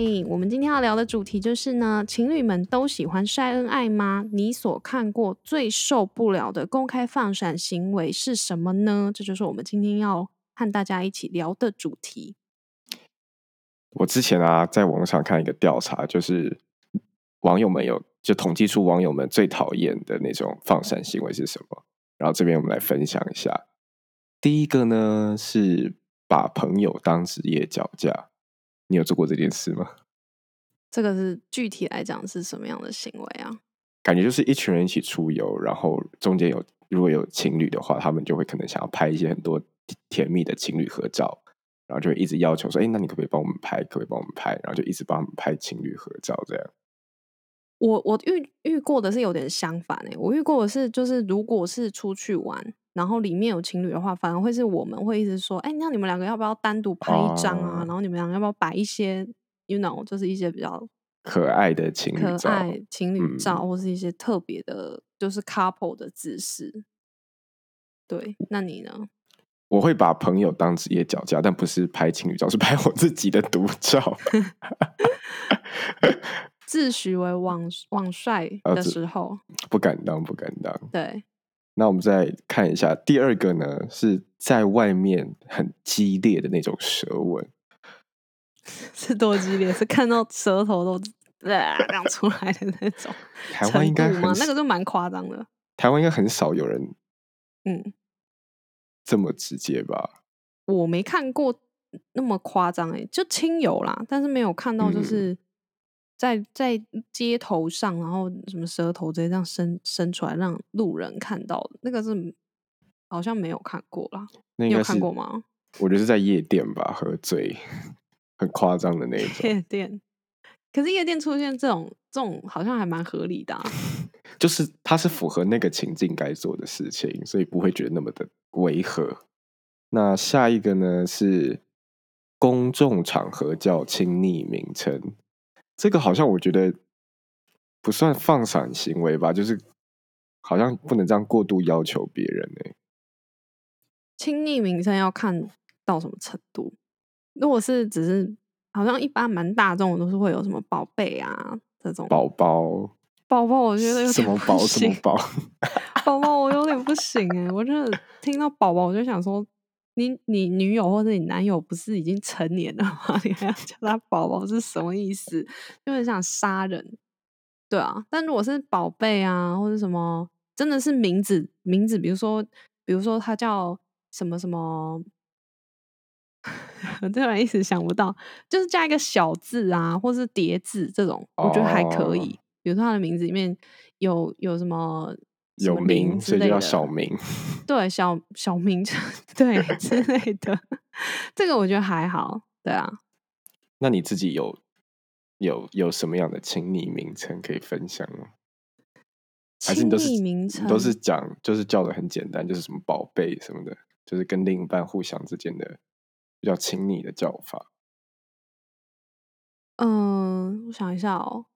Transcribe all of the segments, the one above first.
诶，我们今天要聊的主题就是呢，情侣们都喜欢晒恩爱吗？你所看过最受不了的公开放闪行为是什么呢？这就是我们今天要和大家一起聊的主题。我之前啊，在网上看一个调查，就是网友们有就统计出网友们最讨厌的那种放闪行为是什么。然后这边我们来分享一下。第一个呢是把朋友当职业脚架，你有做过这件事吗？这个是具体来讲是什么样的行为啊？感觉就是一群人一起出游，然后中间有如果有情侣的话，他们就会可能想要拍一些很多甜蜜的情侣合照。然后就会一直要求说：“哎，那你可不可以帮我们拍？可不可以帮我们拍？”然后就一直帮他们拍情侣合照，这样。我我遇遇过的是有点相反哎，我遇过的是就是如果是出去玩，然后里面有情侣的话，反而会是我们会一直说：“哎，那你们两个要不要单独拍一张啊？然后你们两个要不要摆一些，you know，就是一些比较可爱的情侣可爱情侣照，或是一些特别的，就是 couple 的姿势。”对，那你呢？我会把朋友当职业脚架，但不是拍情侣照，是拍我自己的独照。自诩为网网帅的时候，不敢当，不敢当。对，那我们再看一下第二个呢，是在外面很激烈的那种舌吻，是多激烈？是看到舌头都亮出来的那种？台湾应该吗？那个就蛮夸张的。台湾应该很少有人，嗯。这么直接吧？我没看过那么夸张哎，就亲友啦，但是没有看到就是在在街头上，然后什么舌头直接这样伸伸出来让路人看到的，那个是好像没有看过啦。那你有看过吗？我觉得是在夜店吧，喝醉 很夸张的那种夜店。可是夜店出现这种这种，好像还蛮合理的，就是它是符合那个情境该做的事情，所以不会觉得那么的。违和。那下一个呢？是公众场合叫亲昵名称，这个好像我觉得不算放闪行为吧，就是好像不能这样过度要求别人呢。亲昵名称要看到什么程度？如果是只是好像一般蛮大众的，都是会有什么宝贝啊这种宝宝。宝宝，我觉得有什么宝什么宝，宝宝我有点不行哎，我真的听到宝宝我就想说，你你女友或者你男友不是已经成年了吗？你还要叫他宝宝是什么意思？就很想杀人，对啊。但如果是宝贝啊，或者什么，真的是名字名字，比如说比如说他叫什么什么，我 突然一时想不到，就是加一个小字啊，或是叠字这种，我觉得还可以。比如说他的名字里面有有什么有名所以就叫小名，对小小名对之类的，这个我觉得还好，对啊。那你自己有有有什么样的亲昵名称可以分享吗？还是你都是名称都是讲就是叫的很简单，就是什么宝贝什么的，就是跟另一半互相之间的比较亲昵的叫法。嗯，我想一下哦。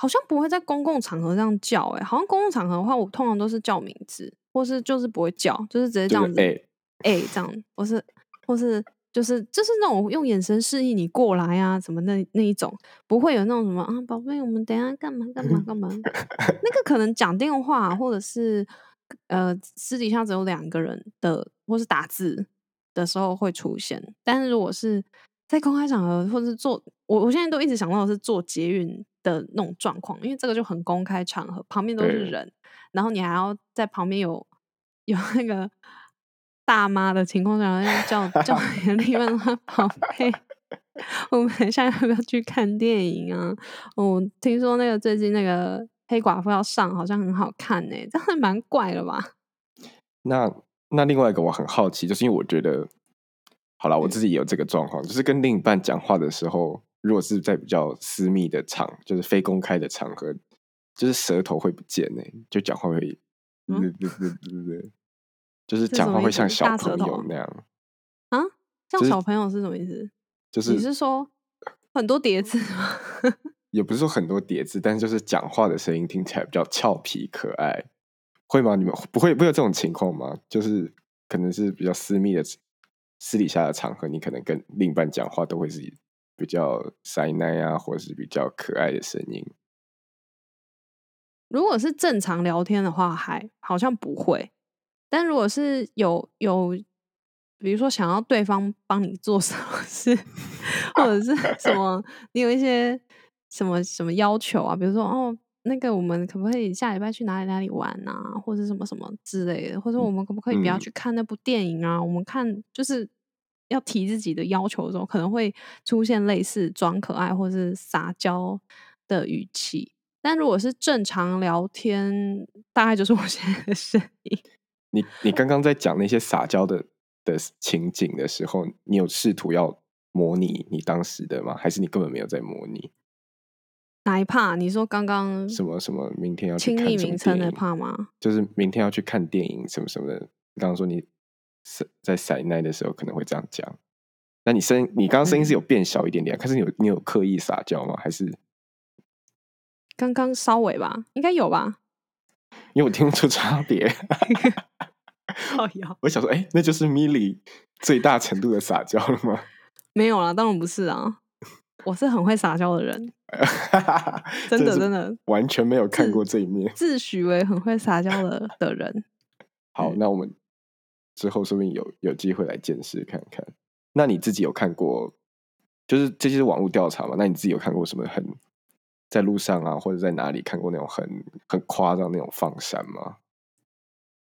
好像不会在公共场合这样叫，哎，好像公共场合的话，我通常都是叫名字，或是就是不会叫，就是直接这样子，哎，这样，或是或是就是就是那种用眼神示意你过来啊，什么那那一种，不会有那种什么啊，宝贝，我们等下干嘛干嘛干嘛，那个可能讲电话或者是呃私底下只有两个人的，或是打字的时候会出现，但是如果是在公开场合或者是做，我我现在都一直想到的是做捷运。的那种状况，因为这个就很公开场合，旁边都是人，然后你还要在旁边有有那个大妈的情况下，叫叫 另外的宝贝，我们现在要不要去看电影啊？我听说那个最近那个黑寡妇要上，好像很好看呢，这样蛮怪的吧？那那另外一个我很好奇，就是因为我觉得，好了，我自己也有这个状况，就是跟另一半讲话的时候。如果是在比较私密的场，就是非公开的场合，就是舌头会不见呢，就讲话会，就是讲话会像小朋友那样啊？像小朋友是什么意思？就是你是说很多叠字吗？也不是说很多叠字，但是就是讲话的声音听起来比较俏皮可爱，会吗？你们不会不会有这种情况吗？就是可能是比较私密的私底下的场合，你可能跟另一半讲话都会是比较塞奶啊，或者是比较可爱的声音。如果是正常聊天的话，还好像不会。但如果是有有，比如说想要对方帮你做什么事，或者是什么，你有一些。什么什么要求啊？比如说哦，那个我们可不可以下礼拜去哪里哪里玩啊？或者什么什么之类的？或者我们可不可以不要去看那部电影啊？我们看就是要提自己的要求的时候，可能会出现类似装可爱或是撒娇的语气。但如果是正常聊天，大概就是我现在的声音。你你刚刚在讲那些撒娇的的情景的时候，你有试图要模拟你当时的吗？还是你根本没有在模拟？哪一怕你说刚刚什么什么明天要亲昵名称的怕吗？就是明天要去看电影什么什么的。刚刚说你在塞奶的时候可能会这样讲，那你声你刚刚声音是有变小一点点，可是你有你有刻意撒娇吗？还是刚刚稍微吧？应该有吧？因为我听不出差别。哦有，我想说，哎，那就是米莉最大程度的撒娇了吗？没有啦，当然不是啊。我是很会撒娇的人，真的真的完全没有看过这一面，自诩为很会撒娇的的人。好，那我们之后说不定有有机会来见识看看。那你自己有看过，就是这些是网络调查嘛？那你自己有看过什么很在路上啊，或者在哪里看过那种很很夸张那种放闪吗？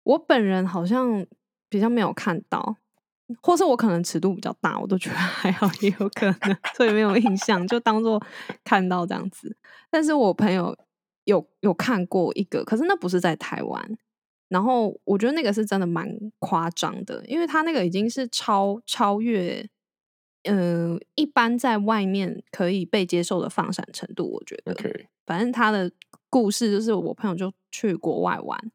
我本人好像比较没有看到。或是我可能尺度比较大，我都觉得还好，也有可能，所以没有印象，就当做看到这样子。但是我朋友有有看过一个，可是那不是在台湾。然后我觉得那个是真的蛮夸张的，因为他那个已经是超超越，嗯，一般在外面可以被接受的放闪程度。我觉得反正他的故事就是我朋友就去国外玩，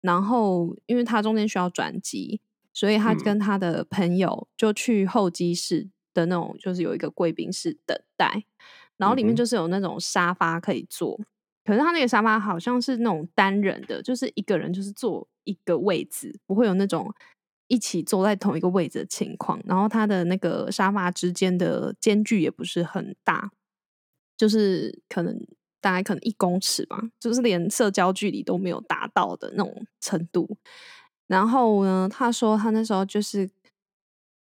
然后因为他中间需要转机。所以他跟他的朋友就去候机室的那种，就是有一个贵宾室等待，然后里面就是有那种沙发可以坐，可是他那个沙发好像是那种单人的，就是一个人就是坐一个位置，不会有那种一起坐在同一个位置的情况。然后他的那个沙发之间的间距也不是很大，就是可能大概可能一公尺吧，就是连社交距离都没有达到的那种程度。然后呢，他说他那时候就是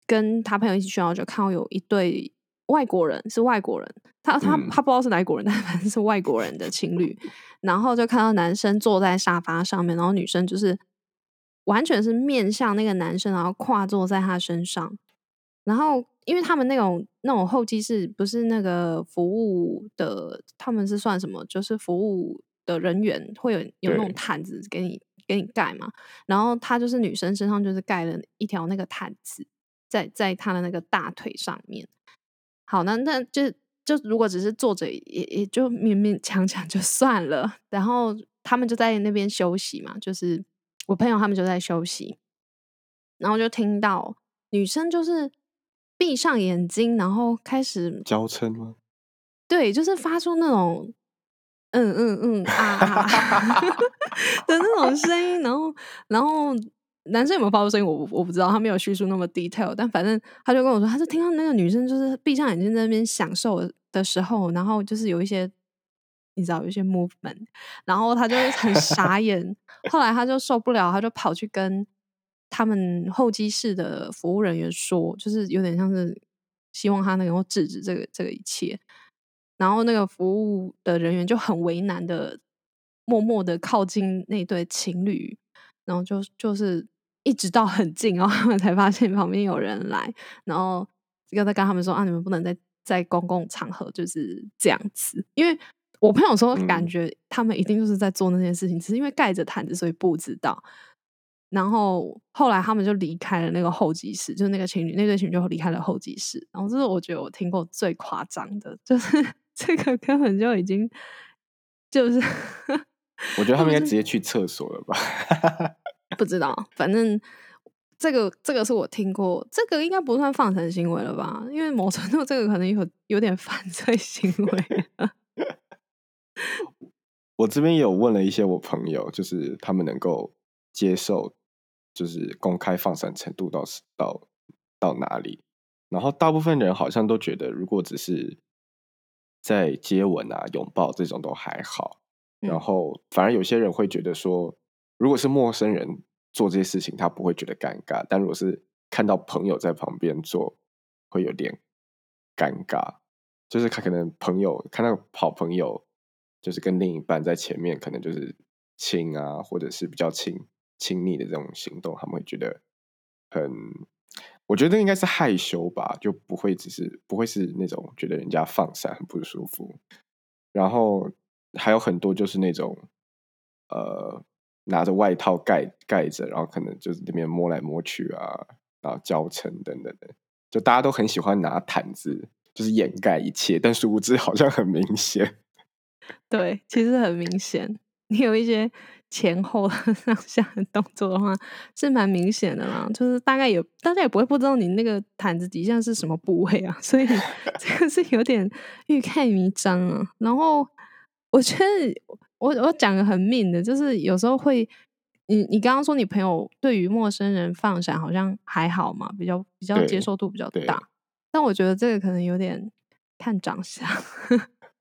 跟他朋友一起去，然后就看到有一对外国人，是外国人，他他他不知道是哪国人，但反正是外国人的情侣。然后就看到男生坐在沙发上面，然后女生就是完全是面向那个男生，然后跨坐在他身上。然后因为他们那种那种候机室不是那个服务的，他们是算什么？就是服务的人员会有有那种毯子给你。给你盖嘛，然后他就是女生身上就是盖了一条那个毯子，在在他的那个大腿上面。好，那那就就如果只是坐着，也也就勉勉强强就算了。然后他们就在那边休息嘛，就是我朋友他们就在休息，然后就听到女生就是闭上眼睛，然后开始娇嗔吗？对，就是发出那种。嗯嗯嗯啊 的那种声音，然后然后男生有没有发出声音，我我不知道，他没有叙述那么 detail，但反正他就跟我说，他是听到那个女生就是闭上眼睛在那边享受的时候，然后就是有一些你知道有一些 movement，然后他就很傻眼，后来他就受不了，他就跑去跟他们候机室的服务人员说，就是有点像是希望他能够制止这个这个一切。然后那个服务的人员就很为难的，默默的靠近那对情侣，然后就就是一直到很近，然后他们才发现旁边有人来，然后又在跟他们说啊，你们不能在在公共场合就是这样子。因为我朋友说，感觉他们一定就是在做那件事情，只是因为盖着毯子，所以不知道。然后后来他们就离开了那个候机室，就是那个情侣那对情侣就离开了候机室。然后这是我觉得我听过最夸张的，就是 这个根本就已经就是，我觉得他们应该直接去厕所了吧？不知道，反正这个这个是我听过，这个应该不算放生行为了吧？因为某程度这个可能有有点犯罪行为。我这边有问了一些我朋友，就是他们能够接受。就是公开放闪程度到到到哪里？然后大部分人好像都觉得，如果只是在接吻啊、拥抱这种都还好。然后反而有些人会觉得说，如果是陌生人做这些事情，他不会觉得尴尬；但如果是看到朋友在旁边做，会有点尴尬。就是他可能朋友看到好朋友，就是跟另一半在前面，可能就是亲啊，或者是比较亲。亲密的这种行动，他们会觉得很，我觉得应该是害羞吧，就不会只是不会是那种觉得人家放闪很不舒服。然后还有很多就是那种，呃，拿着外套盖盖着，然后可能就是那边摸来摸去啊，然后交嗔等等的，就大家都很喜欢拿毯子，就是掩盖一切，但殊不知好像很明显。对，其实很明显，你有一些。前后上下的动作的话是蛮明显的啦，就是大概有大家也不会不知道你那个毯子底下是什么部位啊，所以这个是有点欲盖弥彰啊。然后我觉得我我讲个很命的，就是有时候会，你你刚刚说你朋友对于陌生人放闪好像还好嘛，比较比较接受度比较大，但我觉得这个可能有点看长相，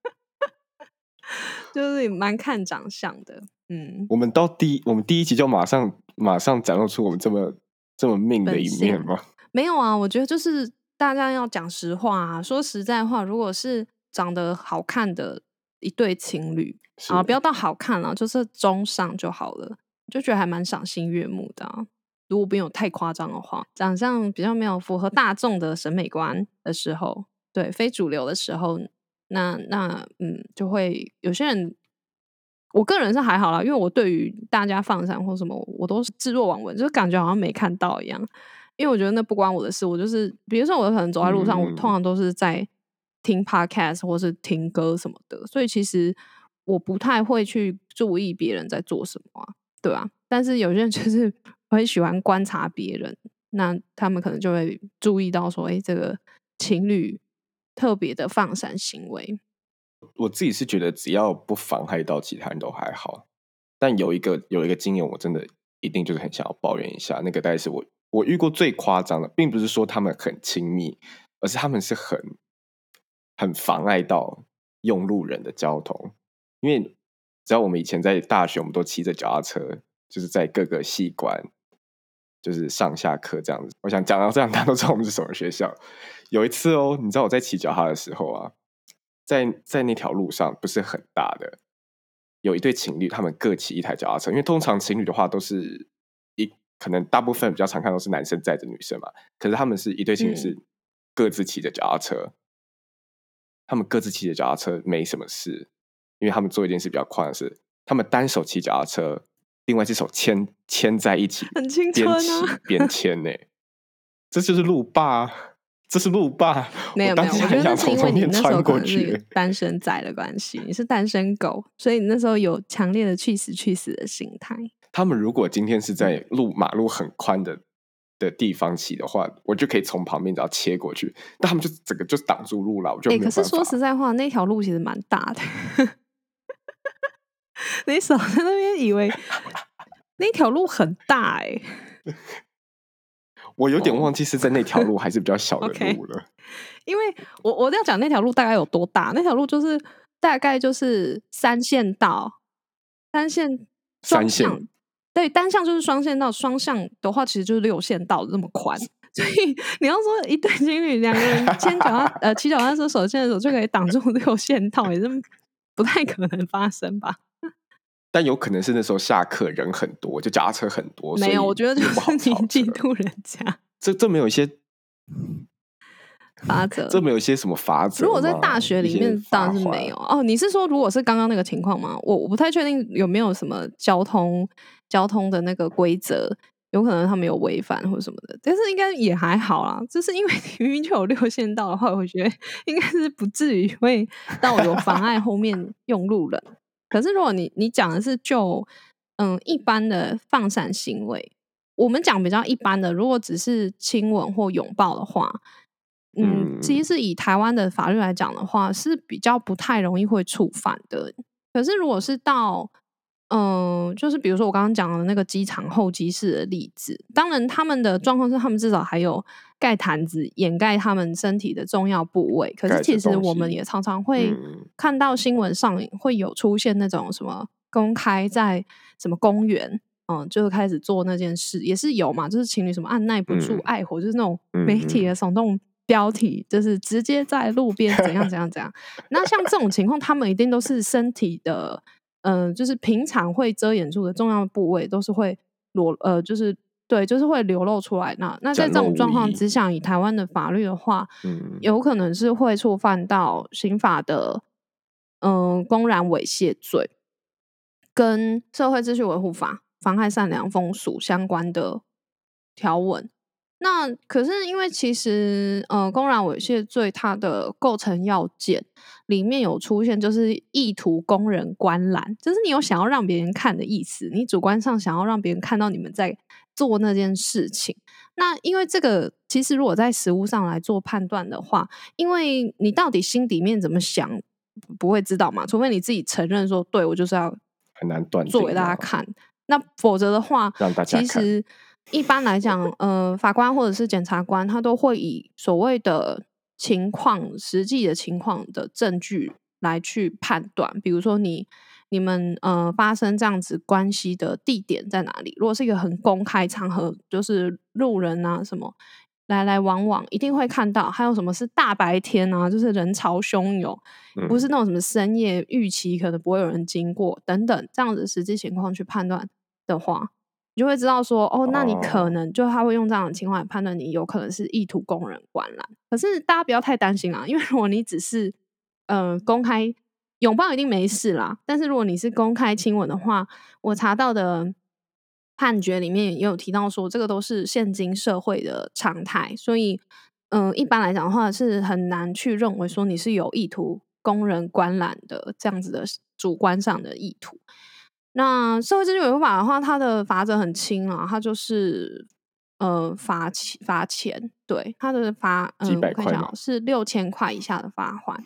就是蛮看长相的。嗯，我们到第我们第一集就马上马上展露出我们这么这么命的一面吗？没有啊，我觉得就是大家要讲实话啊，说实在话，如果是长得好看的一对情侣啊，不要到好看了，就是中上就好了，就觉得还蛮赏心悦目的。如果没有太夸张的话，长相比较没有符合大众的审美观的时候，对非主流的时候，那那嗯，就会有些人。我个人是还好啦，因为我对于大家放闪或什么，我都是置若罔闻，就是感觉好像没看到一样。因为我觉得那不关我的事，我就是比如说我可能走在路上，我通常都是在听 podcast 或是听歌什么的，所以其实我不太会去注意别人在做什么，对吧？但是有些人就是很喜欢观察别人，那他们可能就会注意到说，哎，这个情侣特别的放闪行为。我自己是觉得，只要不妨害到其他人都还好。但有一个有一个经验，我真的一定就是很想要抱怨一下。那个大概是我我遇过最夸张的，并不是说他们很亲密，而是他们是很很妨碍到用路人的交通。因为只要我们以前在大学，我们都骑着脚踏车，就是在各个系馆，就是上下课这样子。我想讲到这样，大家都知道我们是什么学校。有一次哦，你知道我在骑脚踏的时候啊。在在那条路上不是很大的，有一对情侣，他们各骑一台脚踏车。因为通常情侣的话都是一，可能大部分比较常看都是男生载着女生嘛。可是他们是一对情侣，是各自骑着脚踏车。他们各自骑着脚踏车没什么事，因为他们做一件事比较快的是，他们单手骑脚踏车，另外一只手牵牵在一起，很青春啊，边牵呢，这就是路霸。这是路霸，没有没有，我觉得是因为你那时候可能是单身仔的关系，你是单身狗，所以你那时候有强烈的去死去死的心态。他们如果今天是在路马路很宽的的地方骑的话，我就可以从旁边只要切过去，但他们就整个就挡住路了，我就哎，可是说实在话，那条路其实蛮大的，你少在那边以为 那条路很大哎。我有点忘记是在那条路还是比较小的路了，因为我我要讲那条路大概有多大？那条路就是大概就是三线道，三线双向对单向就是双线道，双向的话其实就是六线道这么宽。所以你要说一对情侣两个人牵脚踏呃骑脚踏车手牵着手就可以挡住六线道，也是不太可能发生吧？但有可能是那时候下课人很多，就脚踏车很多。没有，我觉得就是你嫉妒人家。这这没有一些 法则？这没有一些什么法则？如果在大学里面，当然是没有。哦，你是说如果是刚刚那个情况吗？我我不太确定有没有什么交通交通的那个规则有可能他们有违反或者什么的，但是应该也还好啦。就是因为 明明就有六线道的话，我觉得应该是不至于会到有妨碍后面用路人。可是如果你你讲的是就嗯一般的放闪行为，我们讲比较一般的，如果只是亲吻或拥抱的话，嗯，其实是以台湾的法律来讲的话，是比较不太容易会触犯的。可是如果是到嗯，就是比如说我刚刚讲的那个机场候机室的例子，当然他们的状况是他们至少还有盖毯子掩盖他们身体的重要部位。可是其实我们也常常会看到新闻上会有出现那种什么公开在什么公园，嗯，就是开始做那件事，也是有嘛，就是情侣什么按耐不住爱火，就是那种媒体的耸动标题，就是直接在路边怎样怎样怎样。那像这种情况，他们一定都是身体的。嗯，就是平常会遮掩住的重要部位，都是会裸呃，就是对，就是会流露出来。那那在这种状况之下，以台湾的法律的话，嗯，有可能是会触犯到刑法的嗯公然猥亵罪，跟社会秩序维护法妨害善良风俗相关的条文。那可是因为其实呃，公然猥亵罪它的构成要件里面有出现，就是意图公人观览，就是你有想要让别人看的意思，你主观上想要让别人看到你们在做那件事情。那因为这个其实如果在实物上来做判断的话，因为你到底心里面怎么想不会知道嘛，除非你自己承认说，对我就是要很难断做给大家看，那否则的话，让大家其实。一般来讲，呃，法官或者是检察官，他都会以所谓的情况、实际的情况的证据来去判断。比如说，你、你们呃发生这样子关系的地点在哪里？如果是一个很公开场合，就是路人啊什么来来往往，一定会看到。还有什么是大白天啊，就是人潮汹涌，不是那种什么深夜预期可能不会有人经过等等这样子实际情况去判断的话。你就会知道说，哦，那你可能就他会用这样的情况来判断你有可能是意图供人观览。可是大家不要太担心啊，因为如果你只是呃公开拥抱，一定没事啦。但是如果你是公开亲吻的话，我查到的判决里面也有提到说，这个都是现今社会的常态。所以，嗯，一般来讲的话，是很难去认为说你是有意图供人观览的这样子的主观上的意图。那社会秩序维护法的话，它的罚则很轻啊，它就是呃罚钱罚钱，对它的罚嗯，我看是六千块以下的罚款。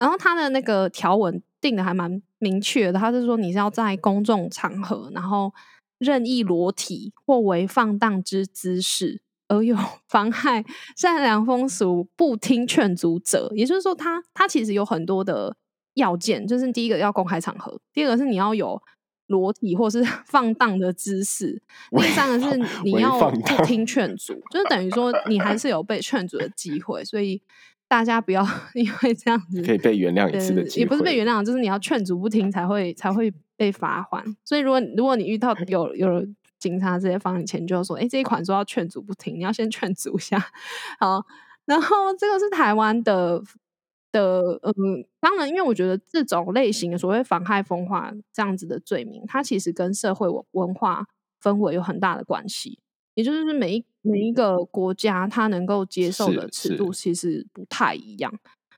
然后它的那个条文定的还蛮明确的，它是说你是要在公众场合，然后任意裸体或为放荡之姿势而有 妨害善良风俗、不听劝阻者，也就是说，它它其实有很多的要件，就是第一个要公开场合，第二个是你要有。裸体或是 放荡的姿势，第三个是你要不听劝阻，就是等于说你还是有被劝阻的机会，所以大家不要 因为这样子可以被原谅一次的机会，也不是被原谅，就是你要劝阻不听才会才会被罚款。所以如果如果你遇到有有警察直接罚你钱，就说，哎，这一款说要劝阻不听，你要先劝阻一下。好，然后这个是台湾的。的嗯，当然，因为我觉得这种类型的所谓妨害风化这样子的罪名，它其实跟社会文化氛围有很大的关系。也就是每一每一个国家，它能够接受的尺度其实不太一样。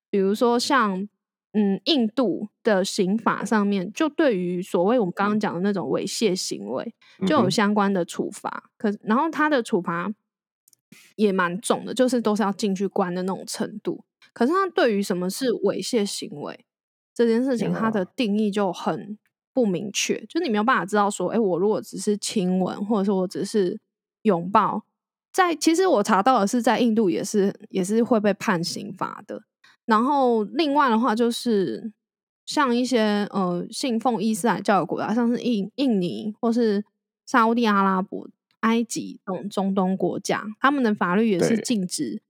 比如说像嗯，印度的刑法上面，就对于所谓我们刚刚讲的那种猥亵行为，就有相关的处罚。可然后它的处罚也蛮重的，就是都是要进去关的那种程度。可是他对于什么是猥亵行为这件事情，他的定义就很不明确，就你没有办法知道说，哎，我如果只是亲吻，或者说我只是拥抱，在其实我查到的是，在印度也是也是会被判刑罚的。然后另外的话，就是像一些呃信奉伊斯兰教的国家，像是印印尼或是沙地阿拉伯、埃及等中东国家，他们的法律也是禁止。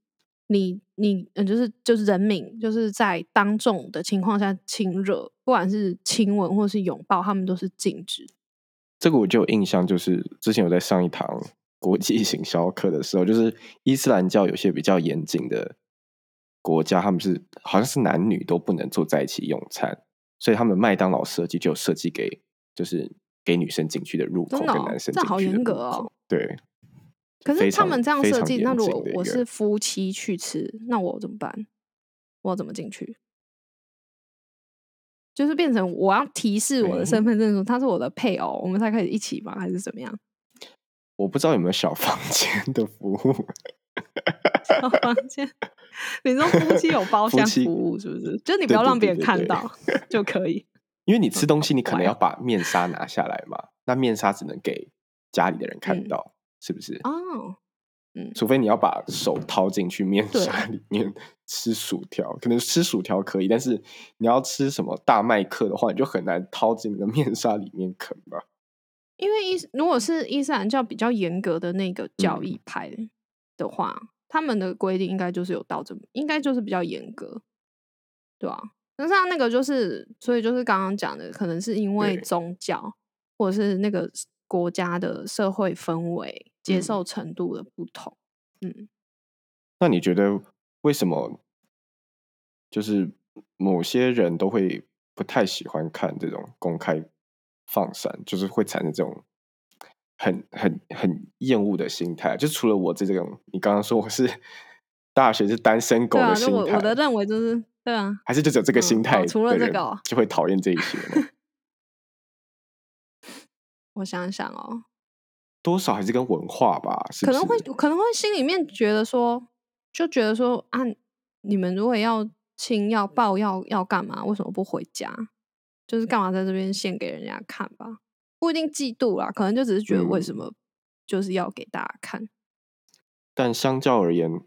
你你嗯，就是就是人民就是在当众的情况下亲热，不管是亲吻或是拥抱，他们都是禁止。这个我就有印象，就是之前有在上一堂国际行销课的时候，就是伊斯兰教有些比较严谨的国家，他们是好像是男女都不能坐在一起用餐，所以他们麦当劳设计就设计给就是给女生进去的入口，跟男生这好严格哦。对。可是他们这样设计，那如果我是夫妻去吃，那我怎么办？我怎么进去？就是变成我要提示我的身份证说他是我的配偶，我们才可以一起吗？还是怎么样？我不知道有没有小房间的服务。小房间，你说夫妻有包 厢服务是不是？就你不要让别人看到就可以。因为你吃东西，你可能要把面纱拿下来嘛，那面纱只能给家里的人看到，是不是？哦，嗯，除非你要把手掏进去面纱里面吃薯条，可能吃薯条可以，但是你要吃什么大麦克的话，你就很难掏进那个面纱里面啃吧。因为伊如果是伊斯兰教比较严格的那个教义派的话，他们的规定应该就是有到这，应该就是比较严格，对吧？那像那个就是，所以就是刚刚讲的，可能是因为宗教或者是那个国家的社会氛围接受程度的不同。嗯，那你觉得为什么就是某些人都会不太喜欢看这种公开放闪，就是会产生这种很很很厌恶的心态？就除了我这种，你刚刚说我是大学是单身狗的心态，我我的认为就是。对啊，还是就只有这个心态，除了这个就会讨厌这一些。我想想哦，多少还是跟文化吧，可能会可能会心里面觉得说，就觉得说啊，你们如果要亲要抱要要干嘛？为什么不回家？就是干嘛在这边献给人家看吧？不一定嫉妒啦，可能就只是觉得为什么就是要给大家看。但相较而言，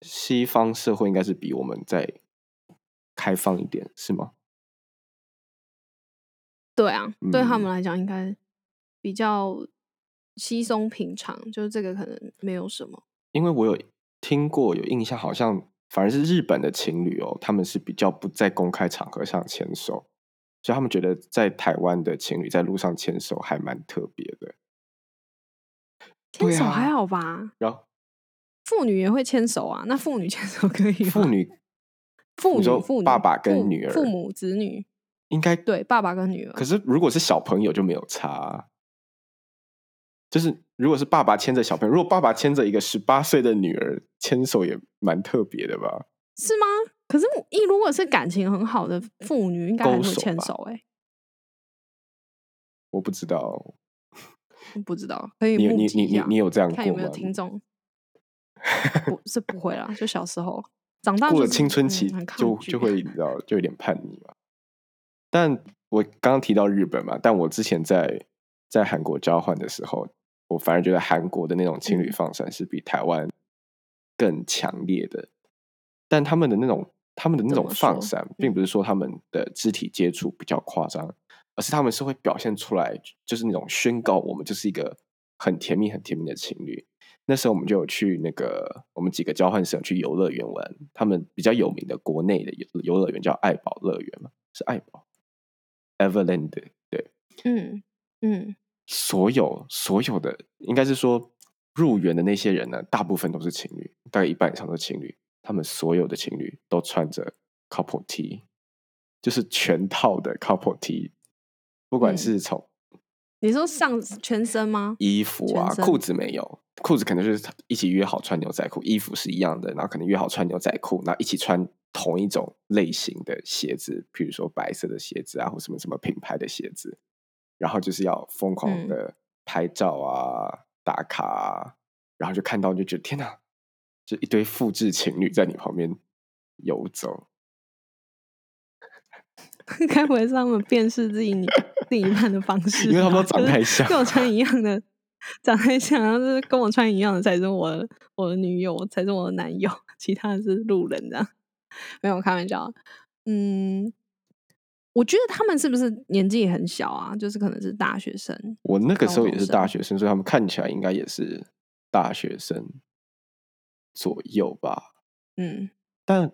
西方社会应该是比我们在。开放一点是吗？对啊，对他们来讲应该比较稀松平常，就是这个可能没有什么。因为我有听过，有印象，好像反而是日本的情侣哦，他们是比较不在公开场合上牵手，所以他们觉得在台湾的情侣在路上牵手还蛮特别的。牵手还好吧？然后妇女也会牵手啊，那妇女 牵手可以吗？妇女。父母、父爸爸跟女儿、父母、子女，应该对爸爸跟女儿。可是如果是小朋友就没有差，就是如果是爸爸牵着小朋友，如果爸爸牵着一个十八岁的女儿牵手，也蛮特别的吧？是吗？可是一如果是感情很好的父女，应该会牵手哎。我不知道，不知道，可以你你你你你有这样看有没有听众？不是不会啦，就小时候。长大过了青春期，就就会 你知道，就有点叛逆嘛。但我刚刚提到日本嘛，但我之前在在韩国交换的时候，我反而觉得韩国的那种情侣放闪是比台湾更强烈的。但他们的那种他们的那种放闪，并不是说他们的肢体接触比较夸张，而是他们是会表现出来，就是那种宣告我们就是一个很甜蜜、很甜蜜的情侣。那时候我们就有去那个我们几个交换生去游乐园玩，他们比较有名的国内的游游乐园叫爱宝乐园嘛，是爱宝，Everland 对，嗯嗯，所有所有的应该是说入园的那些人呢，大部分都是情侣，大概一半以上都是情侣，他们所有的情侣都穿着 couple T，就是全套的 couple T，不管是从你说上全身吗？衣服啊，裤子没有。裤子可能就是一起约好穿牛仔裤，衣服是一样的，然后可能约好穿牛仔裤，然后一起穿同一种类型的鞋子，比如说白色的鞋子啊，或什么什么品牌的鞋子，然后就是要疯狂的拍照啊、打卡啊，然后就看到就觉得天哪，就一堆复制情侣在你旁边游走，该不会是他们辨识自己你另一半的方式？因为他们都长太像，跟我穿一样的。长太像，然后是跟我穿一样的才是我我的女友，才是我的男友，其他是路人这样。没有开玩笑，嗯，我觉得他们是不是年纪很小啊？就是可能是大学生。我那个时候也是大学生，所以他们看起来应该也是大学生左右吧。嗯，但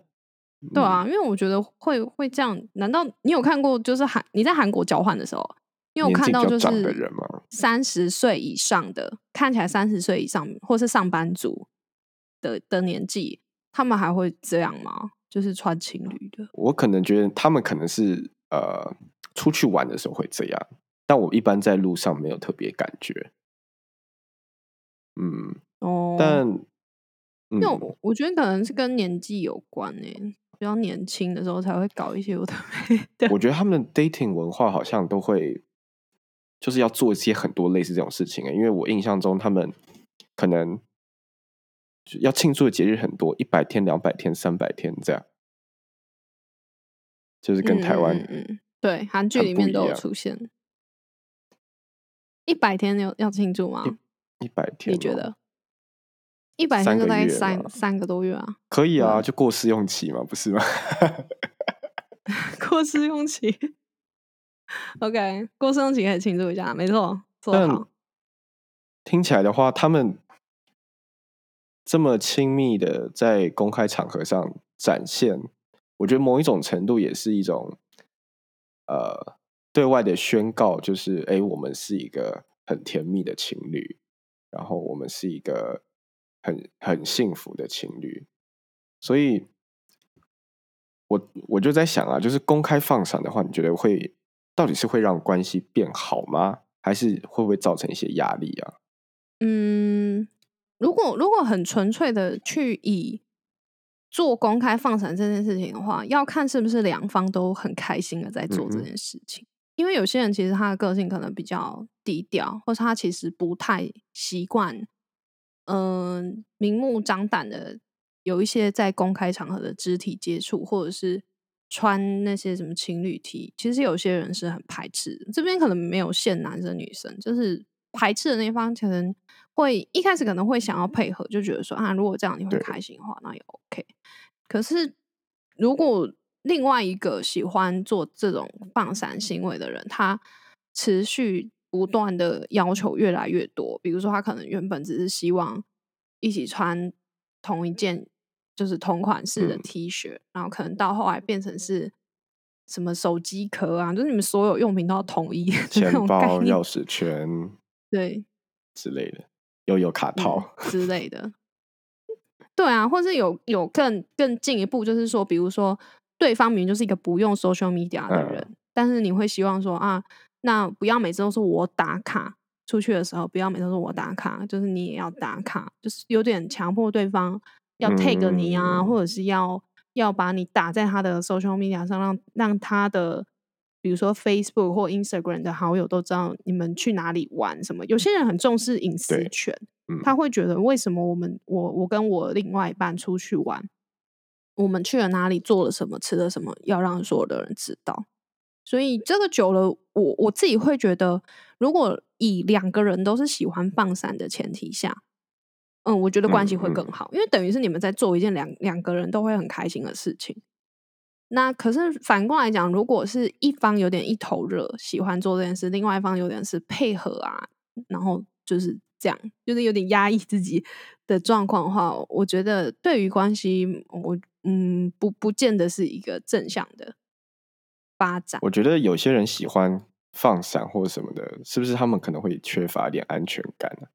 对啊，因为我觉得会会这样。难道你有看过？就是韩你在韩国交换的时候？因为我看到就是三十岁以上的，看起来三十岁以上或是上班族的的年纪，他们还会这样吗？就是穿情侣的？我可能觉得他们可能是呃出去玩的时候会这样，但我一般在路上没有特别感觉。嗯，哦，但因为我我觉得可能是跟年纪有关诶，比较年轻的时候才会搞一些有的没的。我觉得他们的 dating 文化好像都会就是要做一些很多类似这种事情诶，因为我印象中他们可能要庆祝的节日很多，一百天、两百天、三百天这样，就是跟台湾嗯对韩剧里面都有出现。一百天要要庆祝吗？一百天，你觉得？一百天就大概三三个多月啊？可以啊，就过试用期嘛，不是吗？过试用期，OK，过试用期可以庆祝一下，没错，做好。听起来的话，他们这么亲密的在公开场合上展现，我觉得某一种程度也是一种，呃。对外的宣告就是：哎，我们是一个很甜蜜的情侣，然后我们是一个很很幸福的情侣。所以，我我就在想啊，就是公开放闪的话，你觉得会到底是会让关系变好吗？还是会不会造成一些压力啊？嗯，如果如果很纯粹的去以做公开放闪这件事情的话，要看是不是两方都很开心的在做这件事情。因为有些人其实他的个性可能比较低调，或是他其实不太习惯，嗯，明目张胆的有一些在公开场合的肢体接触，或者是穿那些什么情侣 T，其实有些人是很排斥。这边可能没有限男生女生，就是排斥的那方可能会一开始可能会想要配合，就觉得说啊，如果这样你会开心的话，那也 OK。可是如果另外一个喜欢做这种放闪行为的人，他持续不断的要求越来越多。比如说，他可能原本只是希望一起穿同一件，就是同款式的 T 恤，然后可能到后来变成是什么手机壳啊，就是你们所有用品都要统一，钱包、钥匙圈，对之类的，又有卡套之类的。对啊，或是有有更更进一步，就是说，比如说。对方明明就是一个不用 social media 的人，但是你会希望说啊，那不要每次都是我打卡出去的时候，不要每次都是我打卡，就是你也要打卡，就是有点强迫对方要 take 你啊，或者是要要把你打在他的 social media 上，让让他的比如说 Facebook 或 Instagram 的好友都知道你们去哪里玩什么。有些人很重视隐私权，他会觉得为什么我们我我跟我另外一半出去玩。我们去了哪里，做了什么，吃了什么，要让所有的人知道。所以这个久了，我我自己会觉得，如果以两个人都是喜欢放闪的前提下，嗯，我觉得关系会更好，因为等于是你们在做一件两两个人都会很开心的事情。那可是反过来讲，如果是一方有点一头热，喜欢做这件事，另外一方有点是配合啊，然后就是这样，就是有点压抑自己的状况的话，我觉得对于关系，我。嗯，不，不见得是一个正向的发展。我觉得有些人喜欢放闪或者什么的，是不是他们可能会缺乏一点安全感呢？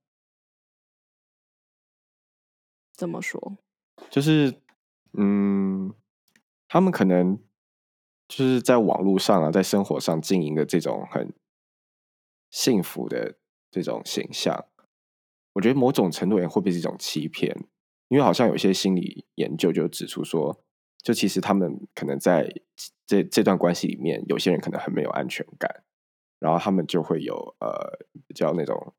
怎么说？就是，嗯，他们可能就是在网络上啊，在生活上经营的这种很幸福的这种形象，我觉得某种程度也会不会是一种欺骗？因为好像有些心理研究就指出说，就其实他们可能在这这段关系里面，有些人可能很没有安全感，然后他们就会有呃比较那种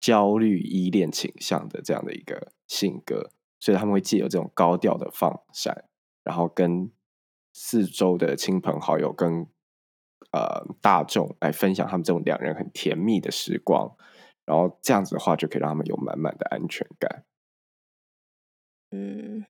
焦虑依恋倾向的这样的一个性格，所以他们会借由这种高调的放闪，然后跟四周的亲朋好友跟呃大众来分享他们这种两人很甜蜜的时光，然后这样子的话就可以让他们有满满的安全感。嗯，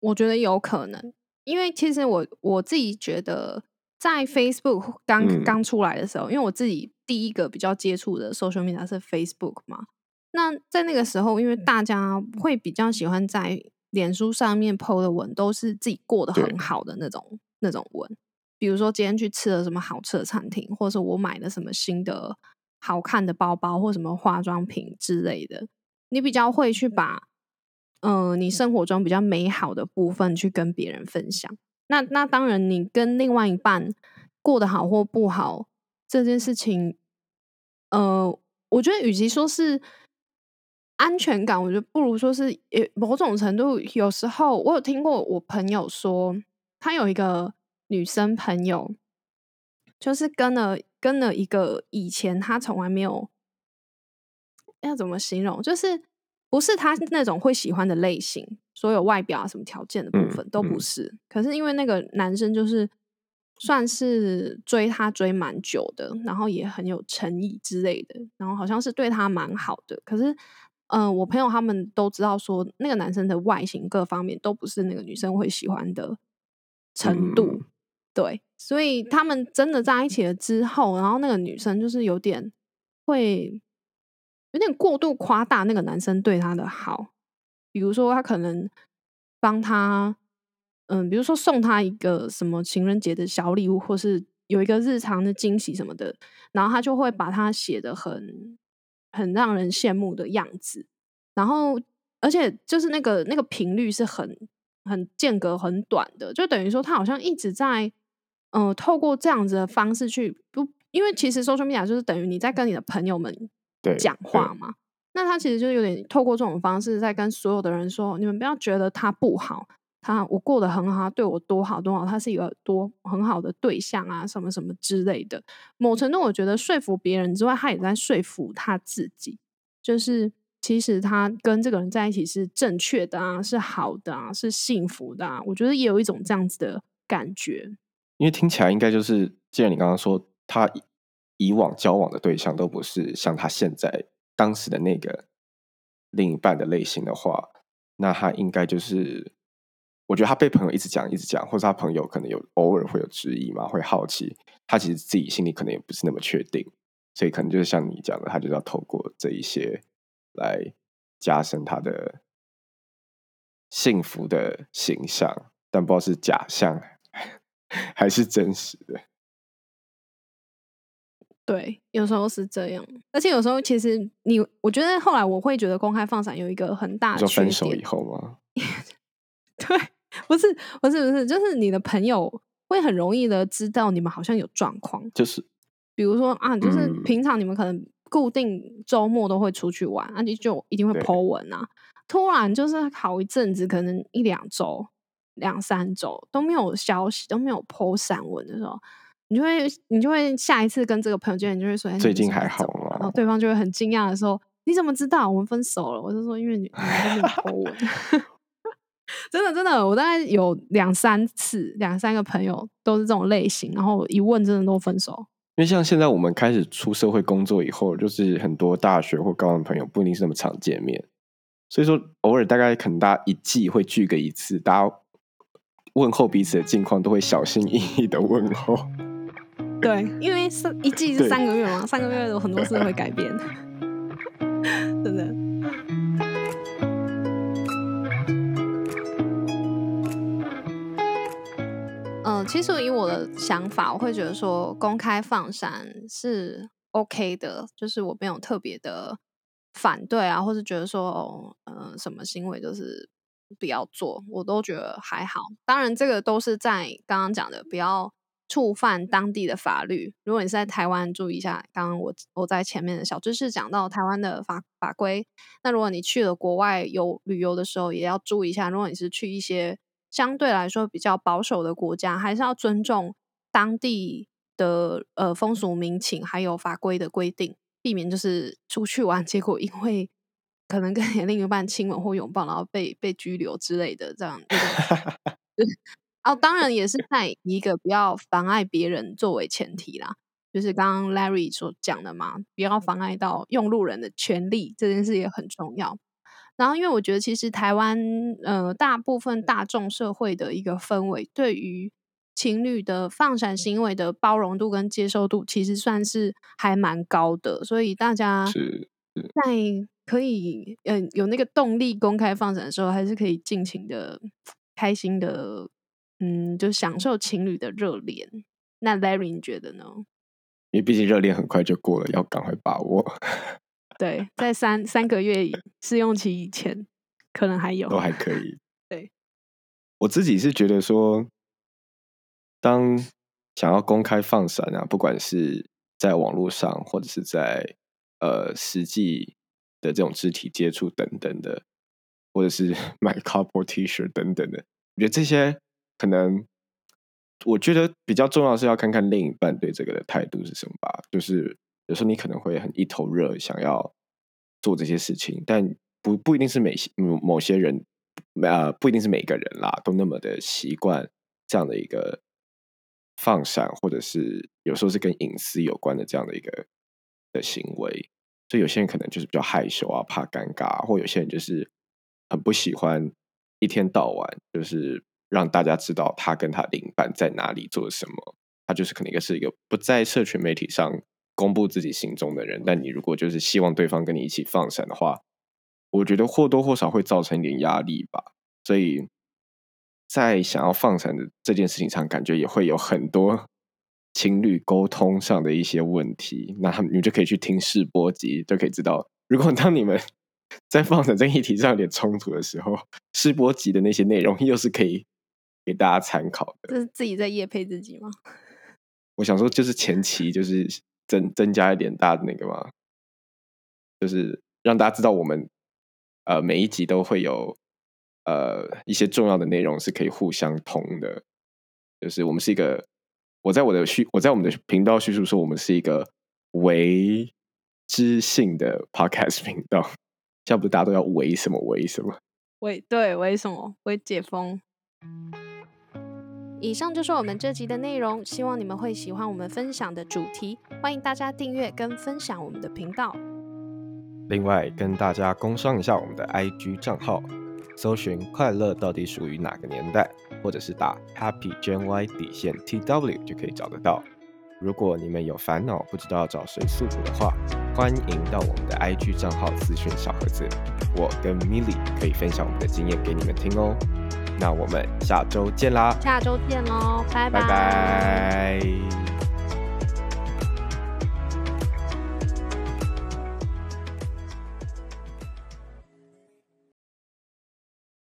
我觉得有可能，因为其实我我自己觉得，在 Facebook 刚刚出来的时候，因为我自己第一个比较接触的 social media 是 Facebook 嘛，那在那个时候，因为大家会比较喜欢在脸书上面 PO 的文，都是自己过得很好的那种那种文，比如说今天去吃了什么好吃的餐厅，或者是我买了什么新的好看的包包或什么化妆品之类的，你比较会去把。嗯，你生活中比较美好的部分去跟别人分享。那那当然，你跟另外一半过得好或不好这件事情，呃，我觉得与其说是安全感，我觉得不如说是，也某种程度，有时候我有听过我朋友说，他有一个女生朋友，就是跟了跟了一个以前他从来没有，要怎么形容，就是不是他那种会喜欢的类型，所有外表啊什么条件的部分都不是，可是因为那个男生就是算是追她追蛮久的，然后也很有诚意之类的，然后好像是对她蛮好的，可是。嗯，我朋友他们都知道说，那个男生的外形各方面都不是那个女生会喜欢的程度，对，所以他们真的在一起了之后，然后那个女生就是有点会有点过度夸大那个男生对她的好，比如说他可能帮他，嗯，比如说送他一个什么情人节的小礼物，或是有一个日常的惊喜什么的，然后他就会把它写的很。很让人羡慕的样子，然后而且就是那个那个频率是很很间隔很短的，就等于说他好像一直在嗯透过这样子的方式去不，因为其实 social media 就是等于你在跟你的朋友们讲话嘛，那他其实就有点透过这种方式在跟所有的人说，你们不要觉得他不好。他我过得很好，他对我多好多好，他是一个多很好的对象啊，什么什么之类的。某程度，我觉得说服别人之外，他也在说服他自己，就是其实他跟这个人在一起是正确的啊，是好的啊，是幸福的啊。我觉得也有一种这样子的感觉。因为听起来应该就是，既然你刚刚说他以往交往的对象都不是像他现在当时的那个另一半的类型的话，那他应该就是。我觉得他被朋友一直讲，一直讲，或者他朋友可能有偶尔会有质疑嘛，会好奇。他其实自己心里可能也不是那么确定，所以可能就是像你讲的，他就是要透过这一些来加深他的幸福的形象，但不知道是假象还是真实的。对，有时候是这样，而且有时候其实你，我觉得后来我会觉得公开放闪有一个很大的就分手以后吗？对。不是不是不是，就是你的朋友会很容易的知道你们好像有状况，就是比如说啊，就是平常你们可能固定周末都会出去玩，啊，你就一定会 Po 文啊。突然就是好一阵子，可能一两周、两三周都没有消息，都没有 Po 散文的时候，你就会你就会下一次跟这个朋友见面，就会说最近还好吗？然后对方就会很惊讶的说：“你怎么知道我们分手了？”我就说：“因为你你都没有 Po 文。” 真的真的，我大概有两三次，两三个朋友都是这种类型，然后一问真的都分手。因为像现在我们开始出社会工作以后，就是很多大学或高中朋友不一定是那么常见面，所以说偶尔大概可能大家一季会聚个一次，大家问候彼此的近况都会小心翼翼的问候。对，因为是一季是三个月嘛，三个月有很多事会改变，真的。其实以我的想法，我会觉得说公开放闪是 OK 的，就是我没有特别的反对啊，或是觉得说，哦嗯，什么行为就是不要做，我都觉得还好。当然，这个都是在刚刚讲的，不要触犯当地的法律。如果你是在台湾，注意一下，刚刚我我在前面的小知识讲到台湾的法法规。那如果你去了国外有旅游的时候，也要注意一下。如果你是去一些相对来说比较保守的国家，还是要尊重当地的呃风俗民情，还有法规的规定，避免就是出去玩，结果因为可能跟你 另一半亲吻或拥抱，然后被被拘留之类的这样。哦，当然也是在一个不要妨碍别人作为前提啦，就是刚刚 Larry 所讲的嘛，不要妨碍到用路人的权利，这件事也很重要。然后，因为我觉得其实台湾呃大部分大众社会的一个氛围，对于情侣的放闪行为的包容度跟接受度，其实算是还蛮高的。所以大家在可以嗯有那个动力公开放闪的时候，还是可以尽情的开心的嗯就享受情侣的热恋。那 Larry 你觉得呢？因为毕竟热恋很快就过了，要赶快把握。对，在三三个月试用期以前，可能还有都还可以。对，我自己是觉得说，当想要公开放闪啊，不管是在网络上，或者是在呃实际的这种肢体接触等等的，或者是 买 couple T 恤等等的，我觉得这些可能，我觉得比较重要是要看看另一半对这个的态度是什么吧。就是有时候你可能会很一头热，想要做这些事情，但不不一定是每些某些人，呃，不一定是每个人啦，都那么的习惯这样的一个放闪，或者是有时候是跟隐私有关的这样的一个的行为。所以有些人可能就是比较害羞啊，怕尴尬，或有些人就是很不喜欢一天到晚就是让大家知道他跟他领班在哪里做什么。他就是可能一个是一个不在社群媒体上公布自己行踪的人。但你如果就是希望对方跟你一起放闪的话，我觉得或多或少会造成一点压力吧。所以在想要放闪的这件事情上，感觉也会有很多。情侣沟通上的一些问题，那他们你就可以去听试播集，就可以知道。如果当你们在放闪这议题上有点冲突的时候，试播集的那些内容又是可以给大家参考的。这是自己在夜配自己吗？我想说，就是前期就是增增加一点大的那个嘛，就是让大家知道我们呃每一集都会有呃一些重要的内容是可以互相通的，就是我们是一个。我在我的叙，我在我们的频道叙述说，我们是一个为知性的 podcast 频道。现在不是大家都要为什么为什么？为对为什么为解封？以上就是我们这集的内容，希望你们会喜欢我们分享的主题。欢迎大家订阅跟分享我们的频道。另外，跟大家工商一下我们的 IG 账号。搜寻快乐到底属于哪个年代，或者是打 Happy Gen Y 底线 T W 就可以找得到。如果你们有烦恼不知道找谁诉苦的话，欢迎到我们的 IG 账号咨询小盒子，我跟 Milly 可以分享我们的经验给你们听哦。那我们下周见啦！下周见喽，拜拜。